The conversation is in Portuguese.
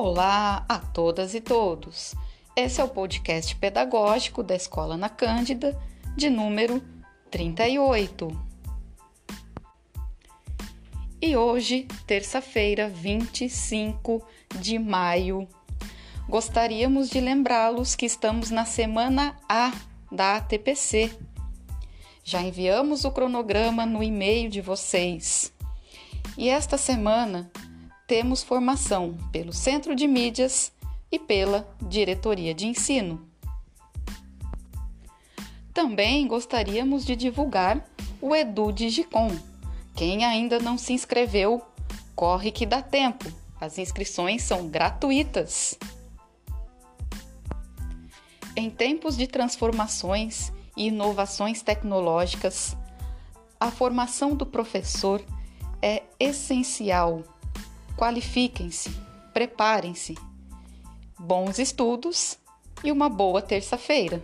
Olá a todas e todos. Esse é o podcast pedagógico da Escola na Cândida, de número 38. E hoje, terça-feira, 25 de maio, gostaríamos de lembrá-los que estamos na semana A da ATPC. Já enviamos o cronograma no e-mail de vocês. E esta semana temos formação pelo Centro de Mídias e pela Diretoria de Ensino. Também gostaríamos de divulgar o Edu Digicom. Quem ainda não se inscreveu, corre que dá tempo. As inscrições são gratuitas. Em tempos de transformações e inovações tecnológicas, a formação do professor é essencial Qualifiquem-se, preparem-se. Bons estudos e uma boa terça-feira!